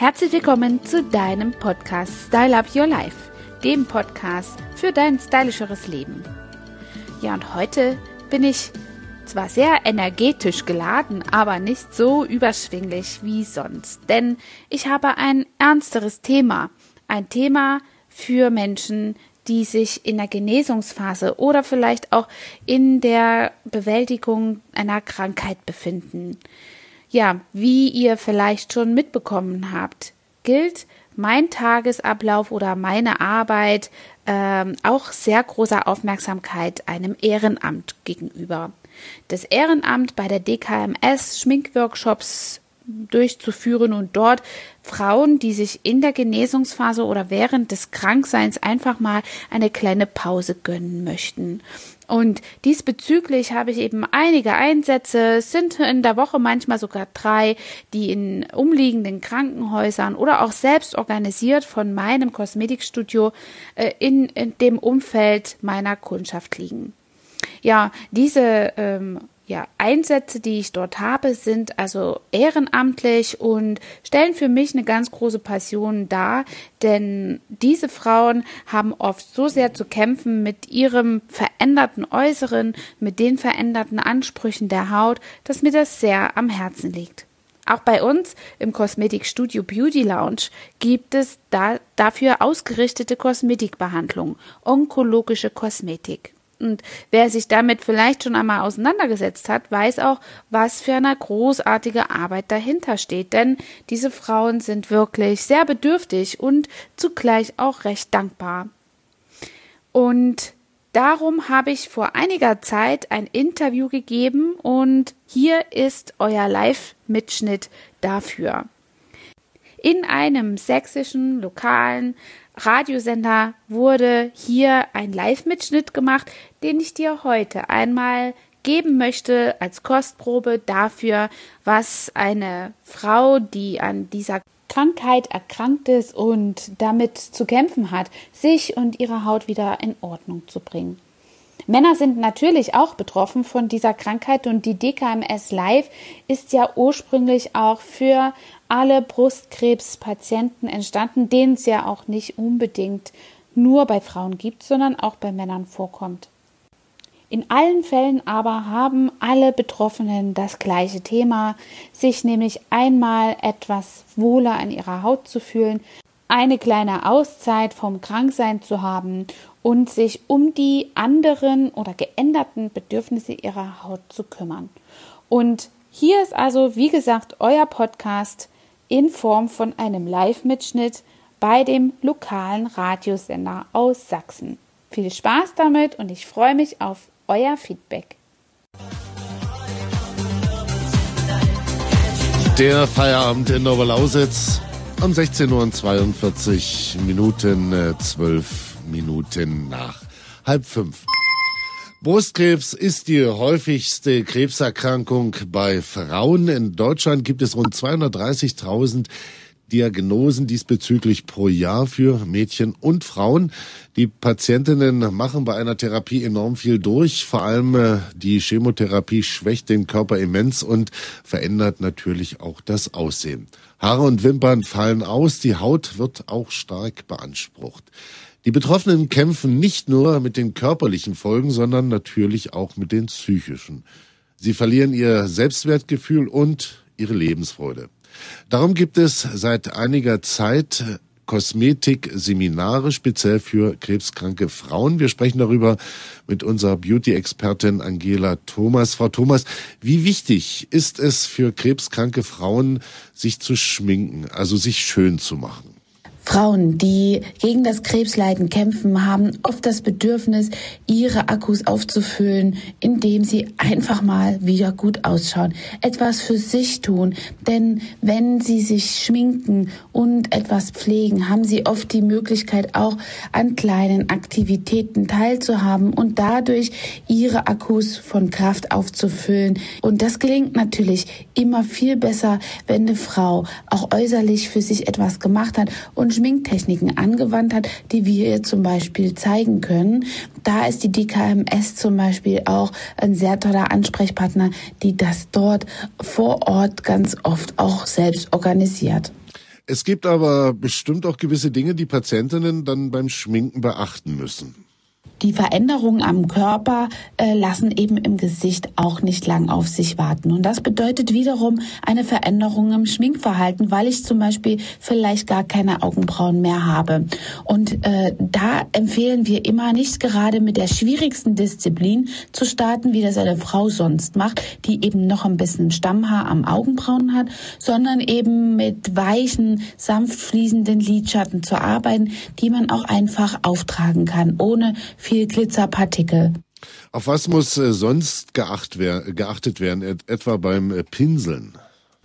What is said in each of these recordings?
Herzlich willkommen zu deinem Podcast Style Up Your Life, dem Podcast für dein stylischeres Leben. Ja, und heute bin ich zwar sehr energetisch geladen, aber nicht so überschwinglich wie sonst, denn ich habe ein ernsteres Thema, ein Thema für Menschen, die sich in der Genesungsphase oder vielleicht auch in der Bewältigung einer Krankheit befinden. Ja, wie ihr vielleicht schon mitbekommen habt, gilt mein Tagesablauf oder meine Arbeit ähm, auch sehr großer Aufmerksamkeit einem Ehrenamt gegenüber. Das Ehrenamt bei der DKMS Schminkworkshops durchzuführen und dort Frauen, die sich in der Genesungsphase oder während des Krankseins einfach mal eine kleine Pause gönnen möchten. Und diesbezüglich habe ich eben einige Einsätze, sind in der Woche manchmal sogar drei, die in umliegenden Krankenhäusern oder auch selbst organisiert von meinem Kosmetikstudio äh, in, in dem Umfeld meiner Kundschaft liegen. Ja, diese ähm, ja, Einsätze, die ich dort habe, sind also ehrenamtlich und stellen für mich eine ganz große Passion dar, denn diese Frauen haben oft so sehr zu kämpfen mit ihrem veränderten Äußeren, mit den veränderten Ansprüchen der Haut, dass mir das sehr am Herzen liegt. Auch bei uns im Kosmetikstudio Beauty Lounge gibt es da, dafür ausgerichtete Kosmetikbehandlung, onkologische Kosmetik. Und wer sich damit vielleicht schon einmal auseinandergesetzt hat, weiß auch, was für eine großartige Arbeit dahinter steht. Denn diese Frauen sind wirklich sehr bedürftig und zugleich auch recht dankbar. Und darum habe ich vor einiger Zeit ein Interview gegeben und hier ist euer Live-Mitschnitt dafür. In einem sächsischen lokalen Radiosender wurde hier ein Live-Mitschnitt gemacht, den ich dir heute einmal geben möchte als Kostprobe dafür, was eine Frau, die an dieser Krankheit erkrankt ist und damit zu kämpfen hat, sich und ihre Haut wieder in Ordnung zu bringen. Männer sind natürlich auch betroffen von dieser Krankheit und die DKMS Live ist ja ursprünglich auch für alle Brustkrebspatienten entstanden, denen es ja auch nicht unbedingt nur bei Frauen gibt, sondern auch bei Männern vorkommt. In allen Fällen aber haben alle Betroffenen das gleiche Thema, sich nämlich einmal etwas wohler an ihrer Haut zu fühlen, eine kleine Auszeit vom Kranksein zu haben und sich um die anderen oder geänderten Bedürfnisse ihrer Haut zu kümmern. Und hier ist also, wie gesagt, euer Podcast in Form von einem Live-Mitschnitt bei dem lokalen Radiosender aus Sachsen. Viel Spaß damit und ich freue mich auf euer Feedback. Der Feierabend in Oberlausitz um 16.42 Uhr Minuten, 12 äh, Minuten nach halb fünf. Brustkrebs ist die häufigste Krebserkrankung bei Frauen. In Deutschland gibt es rund 230.000 Diagnosen diesbezüglich pro Jahr für Mädchen und Frauen. Die Patientinnen machen bei einer Therapie enorm viel durch. Vor allem äh, die Chemotherapie schwächt den Körper immens und verändert natürlich auch das Aussehen. Haare und Wimpern fallen aus, die Haut wird auch stark beansprucht. Die Betroffenen kämpfen nicht nur mit den körperlichen Folgen, sondern natürlich auch mit den psychischen. Sie verlieren ihr Selbstwertgefühl und ihre Lebensfreude. Darum gibt es seit einiger Zeit Kosmetik-Seminare speziell für krebskranke Frauen. Wir sprechen darüber mit unserer Beauty-Expertin Angela Thomas. Frau Thomas, wie wichtig ist es für krebskranke Frauen, sich zu schminken, also sich schön zu machen? Frauen, die gegen das Krebsleiden kämpfen, haben oft das Bedürfnis, ihre Akkus aufzufüllen, indem sie einfach mal wieder gut ausschauen, etwas für sich tun. Denn wenn sie sich schminken und etwas pflegen, haben sie oft die Möglichkeit auch an kleinen Aktivitäten teilzuhaben und dadurch ihre Akkus von Kraft aufzufüllen. Und das gelingt natürlich immer viel besser, wenn eine Frau auch äußerlich für sich etwas gemacht hat und Schminktechniken angewandt hat, die wir ihr zum Beispiel zeigen können. Da ist die DKMS zum Beispiel auch ein sehr toller Ansprechpartner, die das dort vor Ort ganz oft auch selbst organisiert. Es gibt aber bestimmt auch gewisse Dinge, die Patientinnen dann beim Schminken beachten müssen. Die Veränderungen am Körper äh, lassen eben im Gesicht auch nicht lang auf sich warten. Und das bedeutet wiederum eine Veränderung im Schminkverhalten, weil ich zum Beispiel vielleicht gar keine Augenbrauen mehr habe. Und äh, da empfehlen wir immer nicht gerade mit der schwierigsten Disziplin zu starten, wie das eine Frau sonst macht, die eben noch ein bisschen Stammhaar am Augenbrauen hat, sondern eben mit weichen, sanft fließenden Lidschatten zu arbeiten, die man auch einfach auftragen kann, ohne Glitzerpartikel. Auf was muss äh, sonst geachtet werden, et etwa beim äh, Pinseln?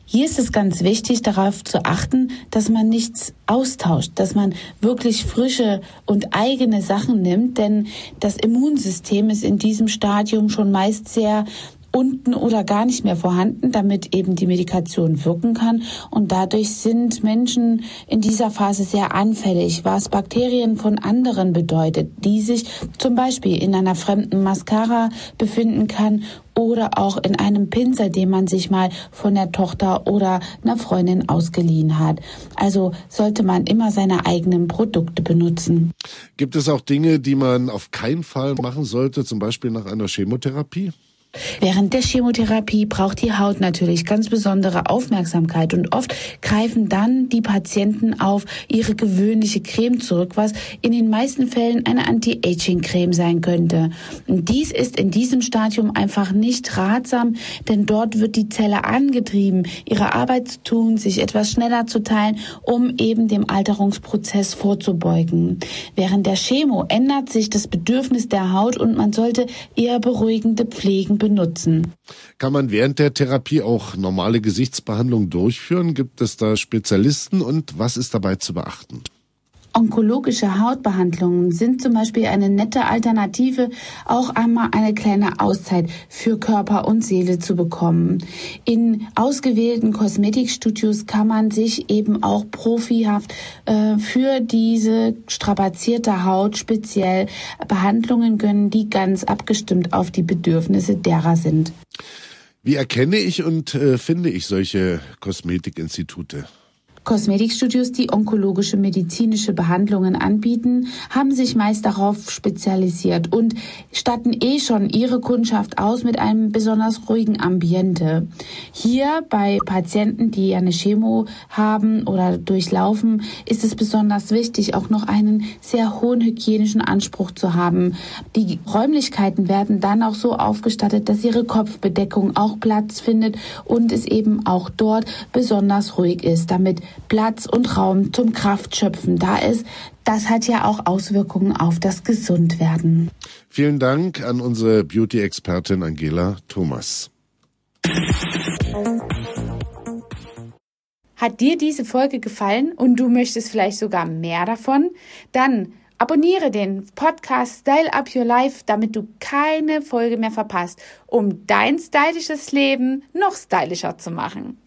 Hier ist es ganz wichtig, darauf zu achten, dass man nichts austauscht, dass man wirklich frische und eigene Sachen nimmt, denn das Immunsystem ist in diesem Stadium schon meist sehr unten oder gar nicht mehr vorhanden, damit eben die Medikation wirken kann. Und dadurch sind Menschen in dieser Phase sehr anfällig, was Bakterien von anderen bedeutet, die sich zum Beispiel in einer fremden Mascara befinden kann oder auch in einem Pinsel, den man sich mal von der Tochter oder einer Freundin ausgeliehen hat. Also sollte man immer seine eigenen Produkte benutzen. Gibt es auch Dinge, die man auf keinen Fall machen sollte, zum Beispiel nach einer Chemotherapie? Während der Chemotherapie braucht die Haut natürlich ganz besondere Aufmerksamkeit und oft greifen dann die Patienten auf ihre gewöhnliche Creme zurück, was in den meisten Fällen eine Anti-Aging-Creme sein könnte. Dies ist in diesem Stadium einfach nicht ratsam, denn dort wird die Zelle angetrieben, ihre Arbeit zu tun, sich etwas schneller zu teilen, um eben dem Alterungsprozess vorzubeugen. Während der Chemo ändert sich das Bedürfnis der Haut und man sollte eher beruhigende Pflegen benutzen. Kann man während der Therapie auch normale Gesichtsbehandlungen durchführen? Gibt es da Spezialisten und was ist dabei zu beachten? Onkologische Hautbehandlungen sind zum Beispiel eine nette Alternative, auch einmal eine kleine Auszeit für Körper und Seele zu bekommen. In ausgewählten Kosmetikstudios kann man sich eben auch profihaft äh, für diese strapazierte Haut speziell Behandlungen gönnen, die ganz abgestimmt auf die Bedürfnisse derer sind. Wie erkenne ich und äh, finde ich solche Kosmetikinstitute? Kosmetikstudios, die onkologische medizinische Behandlungen anbieten, haben sich meist darauf spezialisiert und statten eh schon ihre Kundschaft aus mit einem besonders ruhigen Ambiente. Hier bei Patienten, die eine Chemo haben oder durchlaufen, ist es besonders wichtig, auch noch einen sehr hohen hygienischen Anspruch zu haben. Die Räumlichkeiten werden dann auch so aufgestattet, dass ihre Kopfbedeckung auch Platz findet und es eben auch dort besonders ruhig ist, damit Platz und Raum zum Kraftschöpfen da ist. Das hat ja auch Auswirkungen auf das Gesundwerden. Vielen Dank an unsere Beauty-Expertin Angela Thomas. Hat dir diese Folge gefallen und du möchtest vielleicht sogar mehr davon? Dann abonniere den Podcast Style Up Your Life, damit du keine Folge mehr verpasst, um dein stylisches Leben noch stylischer zu machen.